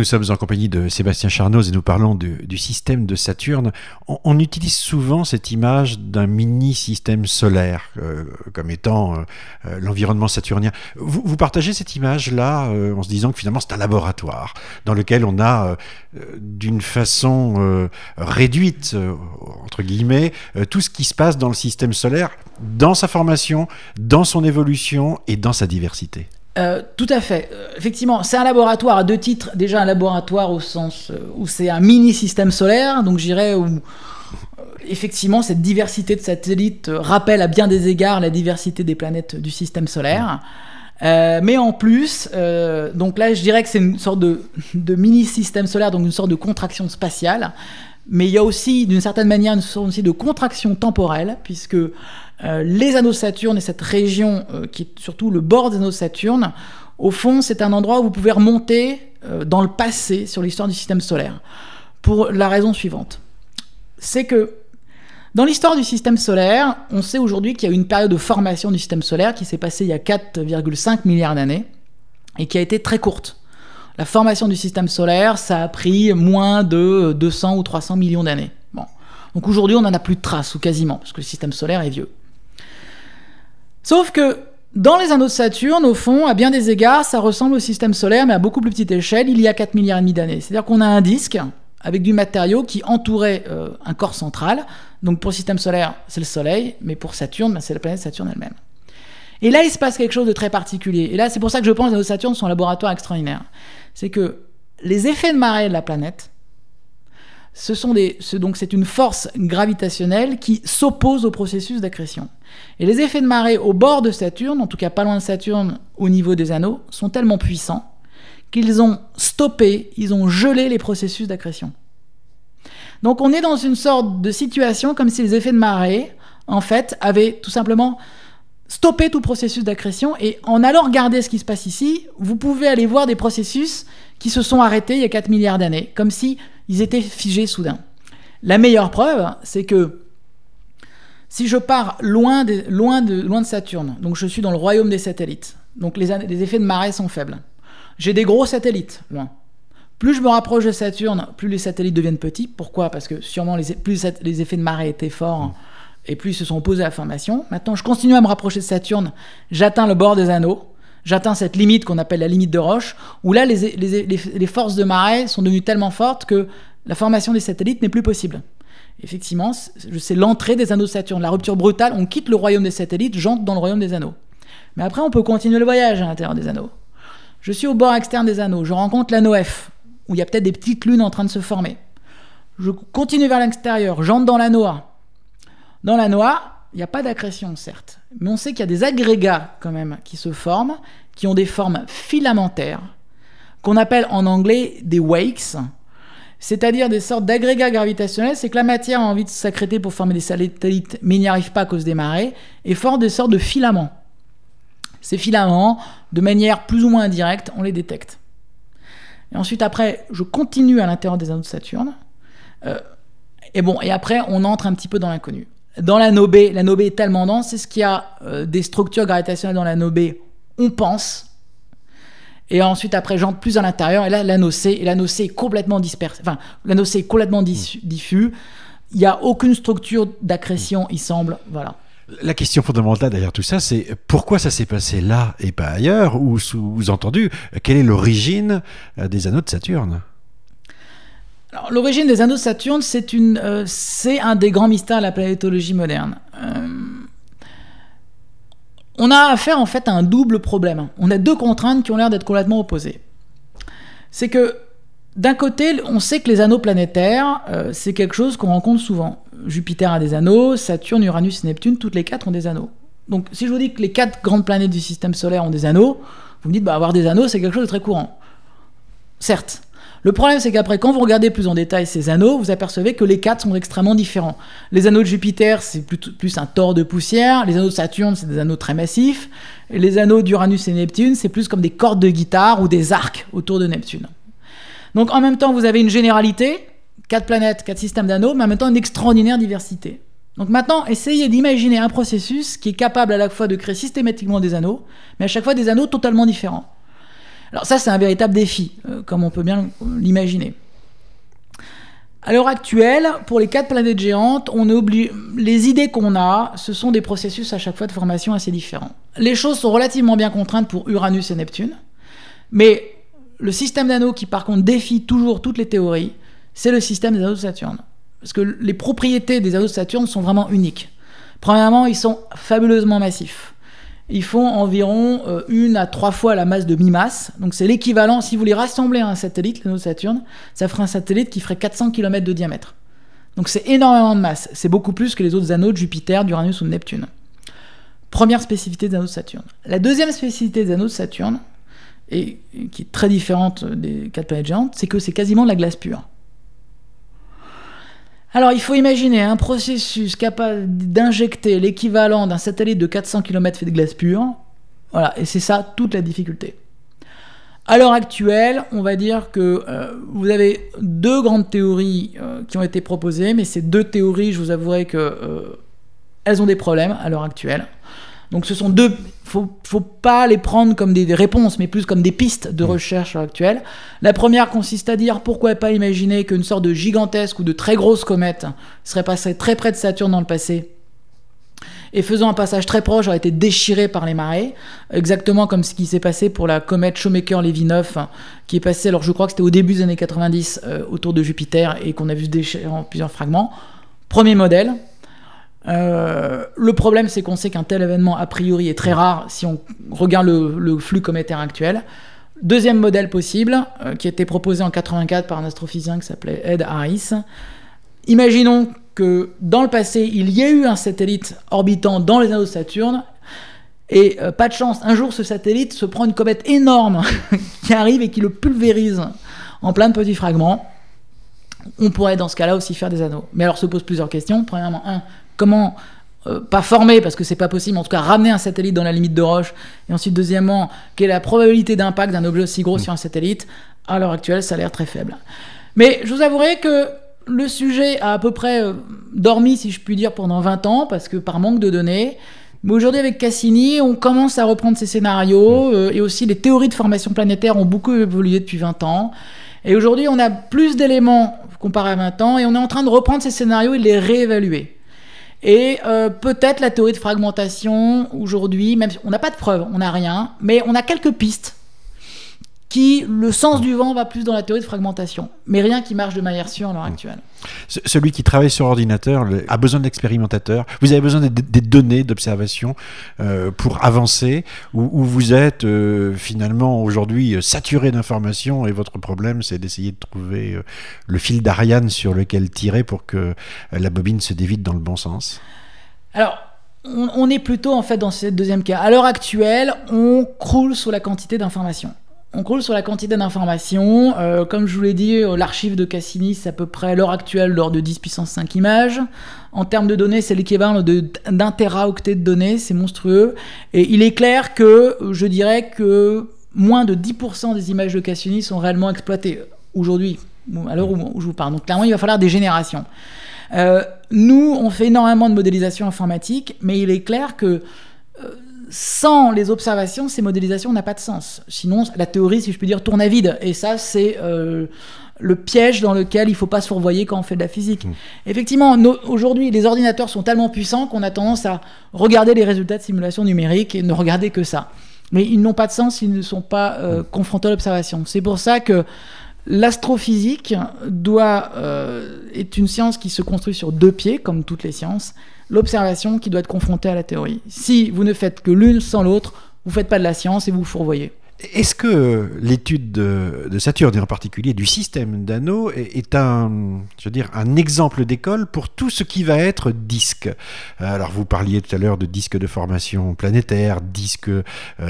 Nous sommes en compagnie de Sébastien Charnoz et nous parlons du, système de Saturne. On, utilise souvent cette image d'un mini-système solaire euh, comme étant euh, euh, l'environnement saturnien. Vous, partagez cette image-là en se disant que finalement c'est un laboratoire dans lequel on a d'une façon réduite, entre guillemets, tout ce qui se passe dans le système solaire, dans sa formation, dans son évolution et dans sa diversité. Euh, tout à fait. Euh, effectivement, c'est un laboratoire à deux titres. Déjà un laboratoire au sens euh, où c'est un mini système solaire, donc j'irais où effectivement cette diversité de satellites rappelle à bien des égards la diversité des planètes du système solaire. mais en plus, donc là je dirais que c'est une sorte de, mini système solaire, donc une sorte de contraction spatiale. Mais il y a aussi, d'une certaine manière, une sorte aussi de contraction temporelle, puisque euh, les anneaux Saturne et cette région euh, qui est surtout le bord des anneaux Saturne, au fond, c'est un endroit où vous pouvez remonter euh, dans le passé sur l'histoire du système solaire. Pour la raison suivante. C'est que dans l'histoire du système solaire, on sait aujourd'hui qu'il y a eu une période de formation du système solaire qui s'est passée il y a 4,5 milliards d'années et qui a été très courte. La formation du système solaire, ça a pris moins de 200 ou 300 millions d'années. Donc aujourd'hui, on n'en a plus de traces, ou quasiment, parce que le système solaire est vieux. Sauf que dans les anneaux de Saturne, au fond, à bien des égards, ça ressemble au système solaire, mais à beaucoup plus petite échelle, il y a 4 milliards et demi d'années. C'est-à-dire qu'on a un disque avec du matériau qui entourait euh, un corps central. Donc pour le système solaire, c'est le Soleil, mais pour Saturne, ben, c'est la planète Saturne elle-même. Et là, il se passe quelque chose de très particulier. Et là, c'est pour ça que je pense que les anneaux de Saturne sont un laboratoire extraordinaire. C'est que les effets de marée de la planète, ce sont donc c'est une force gravitationnelle qui s'oppose au processus d'accrétion. Et les effets de marée au bord de Saturne, en tout cas pas loin de Saturne au niveau des anneaux, sont tellement puissants qu'ils ont stoppé, ils ont gelé les processus d'accrétion. Donc on est dans une sorte de situation comme si les effets de marée, en fait, avaient tout simplement stoppé tout processus d'accrétion. Et en allant regarder ce qui se passe ici, vous pouvez aller voir des processus qui se sont arrêtés il y a 4 milliards d'années, comme si ils étaient figés soudain. La meilleure preuve, c'est que si je pars loin de, loin, de, loin de Saturne, donc je suis dans le royaume des satellites, donc les, les effets de marée sont faibles. J'ai des gros satellites loin. Plus je me rapproche de Saturne, plus les satellites deviennent petits. Pourquoi? Parce que sûrement les, plus les effets de marée étaient forts et plus ils se sont opposés à la formation. Maintenant, je continue à me rapprocher de Saturne, j'atteins le bord des anneaux, j'atteins cette limite qu'on appelle la limite de Roche, où là, les, forces de marée sont devenues tellement fortes que la formation des satellites n'est plus possible. Effectivement, c'est l'entrée des anneaux de Saturne, la rupture brutale, on quitte le royaume des satellites, j'entre dans le royaume des anneaux. Mais après, on peut continuer le voyage à l'intérieur des anneaux. Je suis au bord externe des anneaux, je rencontre l'anneau F, où il y a peut-être des petites lunes en train de se former. Je continue vers l'extérieur, j'entre dans l'anneau A. Dans l'anneau A, il n'y a pas d'accrétion, certes, mais on sait qu'il y a des agrégats quand même qui se forment, qui ont des formes filamentaires, qu'on appelle en anglais des wakes, c'est-à-dire des sortes d'agrégats gravitationnels, c'est que la matière a envie de s'accréter pour former des satellites, mais n'y arrive pas à cause des marées, et forme des sortes de filaments. Ces filaments, de manière plus ou moins indirecte, on les détecte. Et ensuite, après, je continue à l'intérieur des anneaux de Saturne. Euh, et bon, et après, on entre un petit peu dans l'inconnu dans l'anneau B, l'anneau B est tellement dense, c'est ce qu'il y a euh, des structures gravitationnelles dans l'anneau B, on pense. Et ensuite, après, j'entre plus à l'intérieur, et là, l'anneau C, et l'anneau C est complètement dispersé. Enfin, l'anneau C est complètement diffus. Il n'y a aucune structure d'accrétion, il semble. Voilà. La question fondamentale derrière tout ça, c'est pourquoi ça s'est passé là et pas ailleurs, ou sous-entendu, quelle est l'origine euh, des anneaux de Saturne? L'origine des anneaux de Saturne, c'est euh, un des grands mystères de la planétologie moderne. Euh, on a affaire en fait à un double problème. On a deux contraintes qui ont l'air d'être complètement opposées. C'est que d'un côté, on sait que les anneaux planétaires, euh, c'est quelque chose qu'on rencontre souvent. Jupiter a des anneaux, Saturne, Uranus et Neptune, toutes les quatre ont des anneaux. Donc si je vous dis que les quatre grandes planètes du système solaire ont des anneaux, vous me dites, bah, avoir des anneaux, c'est quelque chose de très courant. Certes, le problème, c'est qu'après, quand vous regardez plus en détail ces anneaux, vous apercevez que les quatre sont extrêmement différents. Les anneaux de Jupiter, c'est plus, un tort de poussière. Les anneaux de Saturne, c'est des anneaux très massifs. Et les anneaux d'Uranus et Neptune, c'est plus comme des cordes de guitare ou des arcs autour de Neptune. Donc en même temps, vous avez une généralité, quatre planètes, quatre systèmes d'anneaux, mais en même temps une extraordinaire diversité. Donc maintenant, essayez d'imaginer un processus qui est capable à la fois de créer systématiquement des anneaux, mais à chaque fois des anneaux totalement différents. Alors ça, c'est un véritable défi, euh, comme on peut bien l'imaginer. À l'heure actuelle, pour les quatre planètes géantes, les idées qu'on a, ce sont des processus à chaque fois de formation assez différents. Les choses sont relativement bien contraintes pour Uranus et Neptune, mais le système d'anneaux qui par contre défie toujours toutes les théories, c'est le système des anneaux de Saturne. Parce que les propriétés des anneaux de Saturne sont vraiment uniques. Premièrement, ils sont fabuleusement massifs. Ils font environ euh, une à trois fois la masse de mi-masse. Donc c'est l'équivalent, si vous les rassemblez à un satellite, l'anneau de Saturne, ça ferait un satellite qui ferait 400 km de diamètre. Donc c'est énormément de masse. C'est beaucoup plus que les autres anneaux de Jupiter, d'Uranus ou de Neptune. Première spécificité des anneaux de Saturne. La deuxième spécificité des anneaux de Saturne, et qui est très différente des quatre planètes géantes, c'est que c'est quasiment de la glace pure. Alors il faut imaginer un processus capable d'injecter l'équivalent d'un satellite de 400 km fait de glace pure. Voilà, et c'est ça toute la difficulté. À l'heure actuelle, on va dire que euh, vous avez deux grandes théories euh, qui ont été proposées, mais ces deux théories, je vous avouerai que euh, elles ont des problèmes à l'heure actuelle. Donc ce sont deux, faut, faut pas les prendre comme des, réponses, mais plus comme des pistes de mm. recherche actuelles. La première consiste à dire pourquoi pas imaginer qu'une sorte de gigantesque ou de très grosse comète serait passée très près de Saturne dans le passé et faisant un passage très proche aurait été déchirée par les marées, exactement comme ce qui s'est passé pour la comète Shoemaker-Levy 9, qui est passée, alors je crois que c'était au début des années 90, euh, autour de Jupiter, et qu'on a vu se déchirer en plusieurs fragments. Premier modèle, euh, le problème, c'est qu'on sait qu'un tel événement, a priori, est très rare si on regarde le, flux cométaire actuel. Deuxième modèle possible, euh, qui a été proposé en 84 par un astrophysicien qui s'appelait Ed Harris. Imaginons que dans le passé, il y ait eu un satellite orbitant dans les anneaux de Saturne, et euh, pas de chance, un jour ce satellite se prend une comète énorme qui arrive et qui le pulvérise en plein de petits fragments. On pourrait dans ce cas-là aussi faire des anneaux. Mais alors se posent plusieurs questions. Premièrement, un, comment euh, pas former parce que c'est pas possible, en tout cas ramener un satellite dans la limite de Roche. Et ensuite, deuxièmement, quelle est la probabilité d'impact d'un objet aussi gros mm. sur un satellite? À l'heure actuelle, ça a l'air très faible. Mais je vous avouerai que le sujet a à peu près euh, dormi, si je puis dire, pendant 20 ans, parce que par manque de données. Mais aujourd'hui, avec Cassini, on commence à reprendre ces scénarios, mm. euh, et aussi les théories de formation planétaire ont beaucoup évolué depuis 20 ans. Et aujourd'hui, on a plus d'éléments comparé à 20 ans, et on est en train de reprendre ces scénarios et de les réévaluer. Et euh, peut-être la théorie de fragmentation aujourd'hui, même si on n'a pas de preuves, on n'a rien, mais on a quelques pistes qui, le sens du vent va plus dans la théorie de fragmentation, mais rien qui marche de manière sûre à l'heure actuelle. Celui qui travaille sur ordinateur a besoin d'expérimentateurs. Vous avez besoin des, données d'observation euh, pour avancer, ou, vous êtes euh, finalement aujourd'hui euh, saturé d'informations et votre problème c'est d'essayer de trouver le fil d'Ariane sur lequel tirer pour que la bobine se dévide dans le bon sens. Alors, on, on est plutôt en fait dans ce deuxième cas. À l'heure actuelle, on croule sous la quantité d'informations. On croule sur la quantité d'informations. Euh, comme je vous l'ai dit, euh, l'archive de Cassini, c'est à peu près l'heure actuelle l'ordre de 10 puissance 5 images. En termes de données, c'est l'équivalent d'un teraoctet de données, c'est monstrueux. Et il est clair que je dirais que moins de 10% des images de Cassini sont réellement exploitées aujourd'hui, à l'heure où je vous parle. Donc clairement, il va falloir des générations. Euh, nous, on fait énormément de modélisation informatique, mais il est clair que sans les observations, ces modélisations n'ont pas de sens. Sinon, la théorie, si je puis dire, tourne à vide. Et ça, c'est euh, le piège dans lequel il ne faut pas se fourvoyer quand on fait de la physique. Mmh. Effectivement, aujourd'hui, les ordinateurs sont tellement puissants qu'on a tendance à regarder les résultats de simulation numérique et ne regarder que ça. Mais ils n'ont pas de sens s'ils ne sont pas euh, mmh. confrontés à l'observation. C'est pour ça que l'astrophysique doit euh, est une science qui se construit sur deux pieds, comme toutes les sciences l'observation qui doit être confrontée à la théorie. Si vous ne faites que l'une sans l'autre, vous ne faites pas de la science et vous vous fourvoyez. Est-ce que l'étude de, Saturne, et en particulier du système d'anneaux, est, un, je veux dire, un exemple d'école pour tout ce qui va être disque? Alors, vous parliez tout à l'heure de disques de formation planétaire, disques euh,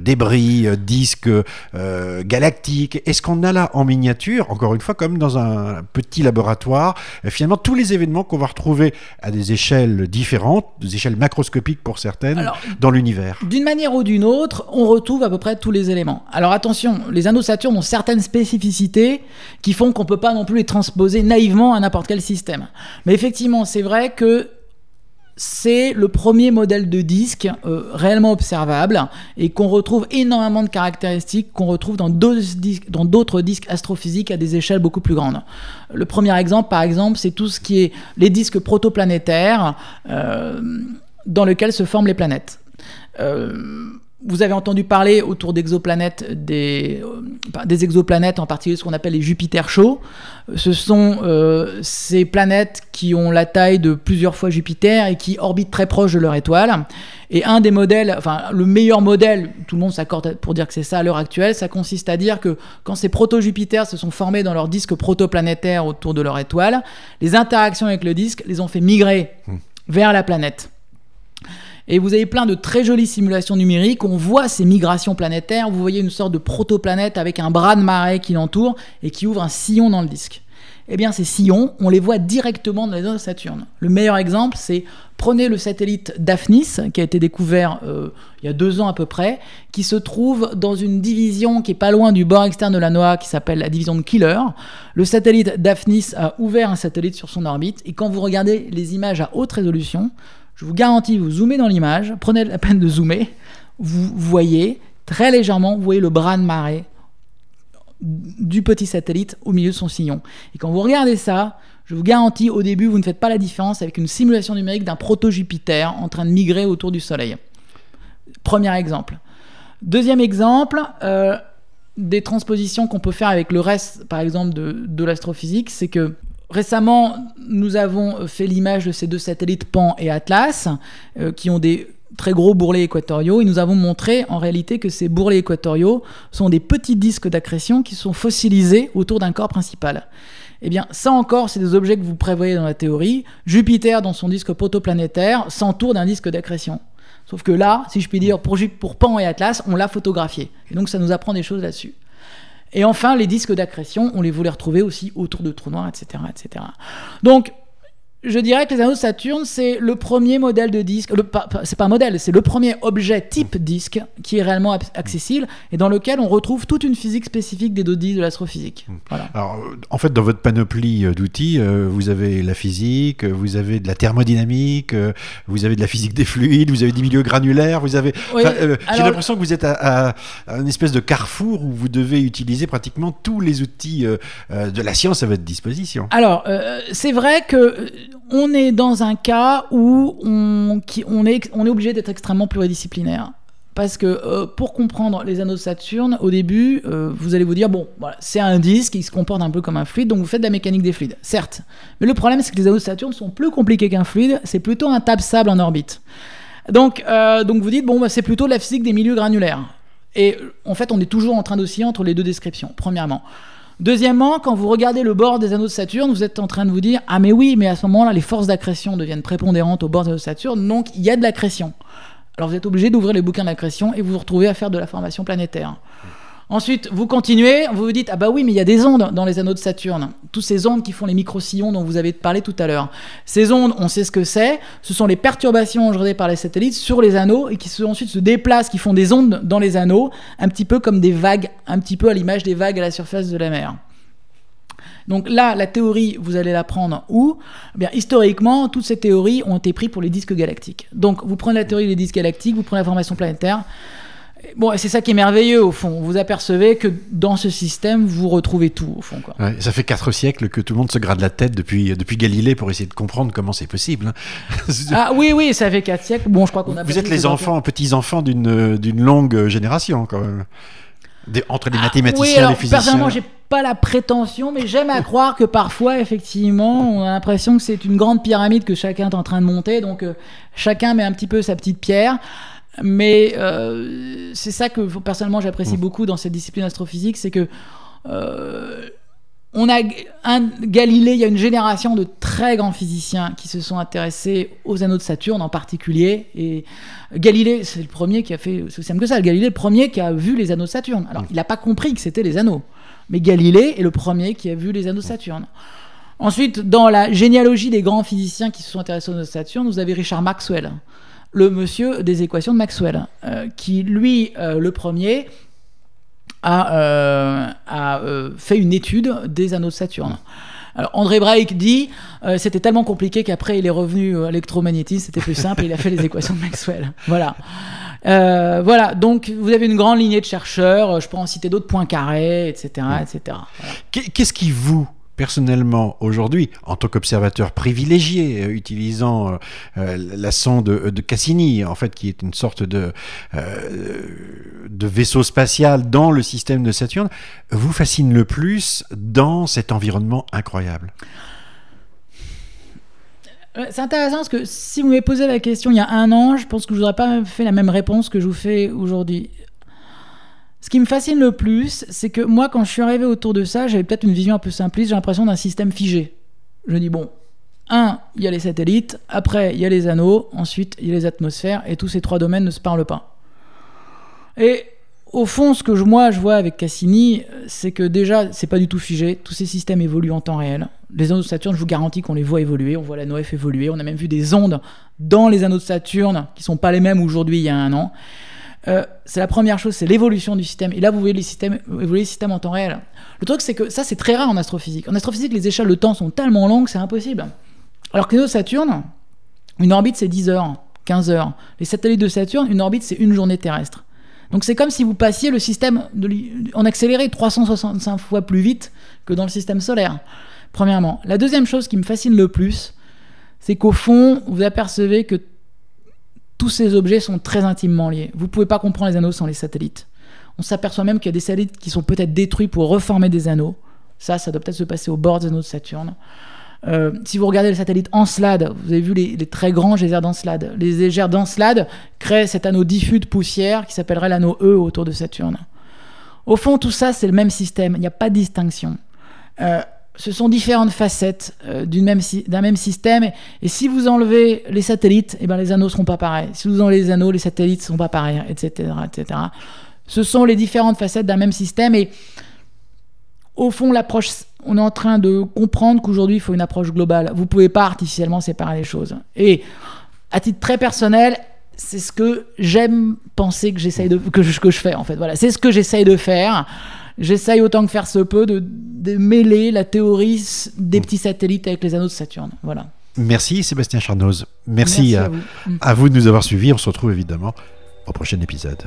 débris, euh, disques euh, galactiques. Est-ce qu'on a là en miniature, encore une fois, comme dans un petit laboratoire, finalement tous les événements qu'on va retrouver à des échelles différentes, des échelles macroscopiques pour certaines, dans l'univers? D'une manière ou d'une autre, on retrouve à peu près tous les éléments. Alors attention, les anneaux Saturne ont certaines spécificités qui font qu'on ne peut pas non plus les transposer naïvement à n'importe quel système. Mais effectivement, c'est vrai que c'est le premier modèle de disque euh, réellement observable et qu'on retrouve énormément de caractéristiques qu'on retrouve dans d'autres disques, astrophysiques à des échelles beaucoup plus grandes. Le premier exemple, par exemple, c'est tout ce qui est les disques protoplanétaires euh, dans lesquels se forment les planètes. Euh, vous avez entendu parler autour d'exoplanètes, des, euh, des exoplanètes, en particulier ce qu'on appelle les Jupiter chauds. Ce sont euh, ces planètes qui ont la taille de plusieurs fois Jupiter et qui orbitent très proche de leur étoile. Et un des modèles, enfin le meilleur modèle, tout le monde s'accorde pour dire que c'est ça à l'heure actuelle, ça consiste à dire que quand ces proto-Jupiters se sont formés dans leur disque protoplanétaire autour de leur étoile, les interactions avec le disque les ont fait migrer mmh. vers la planète. Et vous avez plein de très jolies simulations numériques. On voit ces migrations planétaires. Vous voyez une sorte de protoplanète avec un bras de marée qui l'entoure et qui ouvre un sillon dans le disque. Eh bien, ces sillons, on les voit directement dans les zones de Saturne. Le meilleur exemple, c'est prenez le satellite Daphnis, qui a été découvert euh, il y a deux ans à peu près, qui se trouve dans une division qui est pas loin du bord externe de la NOAA, qui s'appelle la division de Killer. Le satellite Daphnis a ouvert un satellite sur son orbite, et quand vous regardez les images à haute résolution, je vous garantis, vous zoomez dans l'image, prenez la peine de zoomer, vous voyez très légèrement, vous voyez le bras de marée du petit satellite au milieu de son sillon. Et quand vous regardez ça, je vous garantis, au début, vous ne faites pas la différence avec une simulation numérique d'un proto-Jupiter en train de migrer autour du Soleil. Premier exemple. Deuxième exemple, euh, des transpositions qu'on peut faire avec le reste, par exemple, de l'astrophysique, c'est que Récemment, nous avons fait l'image de ces deux satellites Pan et Atlas, euh, qui ont des très gros bourrelets équatoriaux, et nous avons montré en réalité que ces bourrelets équatoriaux sont des petits disques d'accrétion qui sont fossilisés autour d'un corps principal. Eh bien, ça encore, c'est des objets que vous prévoyez dans la théorie. Jupiter, dans son disque protoplanétaire, s'entoure d'un disque d'accrétion. Sauf que là, si je puis dire, pour, pour Pan et Atlas, on l'a photographié. Et donc, ça nous apprend des choses là-dessus. Et enfin, les disques d'accrétion, on les voulait retrouver aussi autour de trous noirs, etc. etc. Donc, je dirais que les anneaux de Saturne, c'est le premier modèle de disque, c'est pas un modèle, c'est le premier objet type disque qui est réellement accessible et dans lequel on retrouve toute une physique spécifique des dodis de l'astrophysique. Hmm. Alors, euh, en fait, dans votre panoplie euh, d'outils, euh, vous avez la physique, vous avez de la thermodynamique, vous avez de la physique des fluides, vous avez des milieux granulaires, vous avez. J'ai l'impression que vous êtes à, à, une espèce de carrefour où vous devez utiliser pratiquement tous les outils de la science à votre disposition. Alors, c'est vrai que on est dans un cas où on, est, obligé d'être extrêmement pluridisciplinaire. Parce que euh, pour comprendre les anneaux de Saturne, au début, euh, vous allez vous dire, bon, c'est un disque, il se comporte un peu comme un fluide, donc vous faites de la mécanique des fluides, certes. Mais le problème, c'est que les anneaux de Saturne sont plus compliqués qu'un fluide, c'est plutôt un tape-sable en orbite. Donc, euh, donc vous dites, bon, bah, c'est plutôt de la physique des milieux granulaires. Et en fait, on est toujours en train d'osciller entre les deux descriptions, premièrement. Deuxièmement, quand vous regardez le bord des anneaux de Saturne, vous êtes en train de vous dire Ah, mais oui, mais à ce moment-là, les forces d'accrétion deviennent prépondérantes au bord des anneaux de Saturne, donc il y a de l'accrétion. Alors vous êtes obligé d'ouvrir les bouquins d'accrétion et vous vous retrouvez à faire de la formation planétaire. Ensuite, vous continuez, vous vous dites, ah bah oui, mais il y a des ondes dans les anneaux de Saturne. Toutes ces ondes qui font les micro-sillons dont vous avez parlé tout à l'heure. Ces ondes, on sait ce que c'est. Ce sont les perturbations engendrées par les satellites sur les anneaux et qui ensuite se déplacent, qui font des ondes dans les anneaux, un petit peu comme des vagues, un petit peu à l'image des vagues à la surface de la mer. Donc là, la théorie, vous allez la prendre où? Eh Bien, historiquement, toutes ces théories ont été prises pour les disques galactiques. Donc, vous prenez la théorie des disques galactiques, vous prenez la formation planétaire. Bon, c'est ça qui est merveilleux au fond. Vous apercevez que dans ce système, vous retrouvez tout au fond. Quoi. ça fait quatre siècles que tout le monde se grade la tête depuis, depuis Galilée pour essayer de comprendre comment c'est possible. Hein. ah oui, oui, ça fait quatre siècles. Bon, je crois qu'on a. Vous êtes les enfants, petits enfants d'une d'une longue génération quand même. entre les ah, mathématiciens, et les physiciens. Personnellement, j'ai pas la prétention, mais j'aime à croire que parfois, effectivement, on a l'impression que c'est une grande pyramide que chacun est en train de monter, donc euh, chacun met un petit peu sa petite pierre. Mais euh, c'est ça que personnellement j'apprécie mm. beaucoup dans cette discipline astrophysique, c'est que euh, on a un Galilée, il y a une génération de très grands physiciens qui se sont intéressés aux anneaux de Saturne en particulier. Et Galilée, c'est le premier qui a fait, c'est aussi simple que ça, Galilée, le premier qui a vu les anneaux de Saturne. Alors, mm. il n'a pas compris que c'était les anneaux, mais Galilée est le premier qui a vu les anneaux de Saturne. Ensuite, dans la généalogie des grands physiciens qui se sont intéressés aux anneaux de Saturne, vous avez Richard Maxwell le monsieur des équations de Maxwell, euh, qui lui, euh, le premier, a, euh, a fait une étude des anneaux de Saturne. Alors André Brake dit c'était tellement compliqué qu'après il est revenu à l'électromagnétisme, c'était plus simple et il a fait les équations de Maxwell. Voilà. Voilà, donc vous avez une grande lignée de chercheurs, je peux en citer d'autres, Poincaré, etc. etc. Qu'est-ce qui vous personnellement aujourd'hui, en tant qu'observateur privilégié, euh, utilisant euh, euh, la sonde de, Cassini, en fait, qui est une sorte de, de vaisseau spatial dans le système de Saturne, vous fascine le plus dans cet environnement incroyable c'est intéressant parce que si vous m'avez posé la question il y a un an, je pense que je n'aurais pas fait la même réponse que je vous fais aujourd'hui. Ce qui me fascine le plus, c'est que moi, quand je suis arrivé autour de ça, j'avais peut-être une vision un peu simpliste, j'ai l'impression d'un système figé. Je dis, bon, un, il y a les satellites, après, il y a les anneaux, ensuite, il y a les atmosphères, et tous ces trois domaines ne se parlent pas. Et au fond, ce que moi, je vois avec Cassini, c'est que déjà, c'est pas du tout figé, tous ces systèmes évoluent en temps réel. Les anneaux de Saturne, je vous garantis qu'on les voit évoluer, on voit la NOF évoluer, on a même vu des ondes dans les anneaux de Saturne qui sont pas les mêmes aujourd'hui il y a un an. Euh, c'est la première chose, c'est l'évolution du système. Et là, vous voyez les systèmes, évoluer les systèmes en temps réel. Le truc, c'est que ça, c'est très rare en astrophysique. En astrophysique, les échelles de temps sont tellement longues, c'est impossible. Alors que de Saturne, une orbite, c'est 10 heures, 15 heures. Les satellites de Saturne, une orbite, c'est une journée terrestre. Donc c'est comme si vous passiez le système de, en accéléré 365 fois plus vite que dans le système solaire. Premièrement. La deuxième chose qui me fascine le plus, c'est qu'au fond, vous apercevez que tous ces objets sont très intimement liés. Vous ne pouvez pas comprendre les anneaux sans les satellites. On s'aperçoit même qu'il y a des satellites qui sont peut-être détruits pour reformer des anneaux. Ça, ça doit peut-être se passer au bord des anneaux de Saturne. Euh, si vous regardez le satellite Encelade, vous avez vu les, très grands geysers d'Encelade. Les geysers d'Encelade créent cet anneau diffus de poussière qui s'appellerait l'anneau E autour de Saturne. Au fond, tout ça, c'est le même système. Il n'y a pas de distinction. Euh, ce sont différentes facettes euh, d'un même, système. Et, si vous enlevez les satellites, eh ben, les anneaux ne seront pas pareils. Si vous enlevez les anneaux, les satellites ne seront pas pareils, etc., etc. Ce sont les différentes facettes d'un même système. Et au fond, l'approche, on est en train de comprendre qu'aujourd'hui, il faut une approche globale. Vous ne pouvez pas artificiellement séparer les choses. Et à titre très personnel, c'est ce que j'aime penser que de que je, que je fais en fait. Voilà, c'est ce que j'essaye de faire j'essaye autant que faire se peut de, mêler la théorie des petits satellites avec les anneaux de Saturne. Voilà. Merci Sébastien Charnoz. Merci, à, vous. à vous de nous avoir suivis. On se retrouve évidemment au prochain épisode.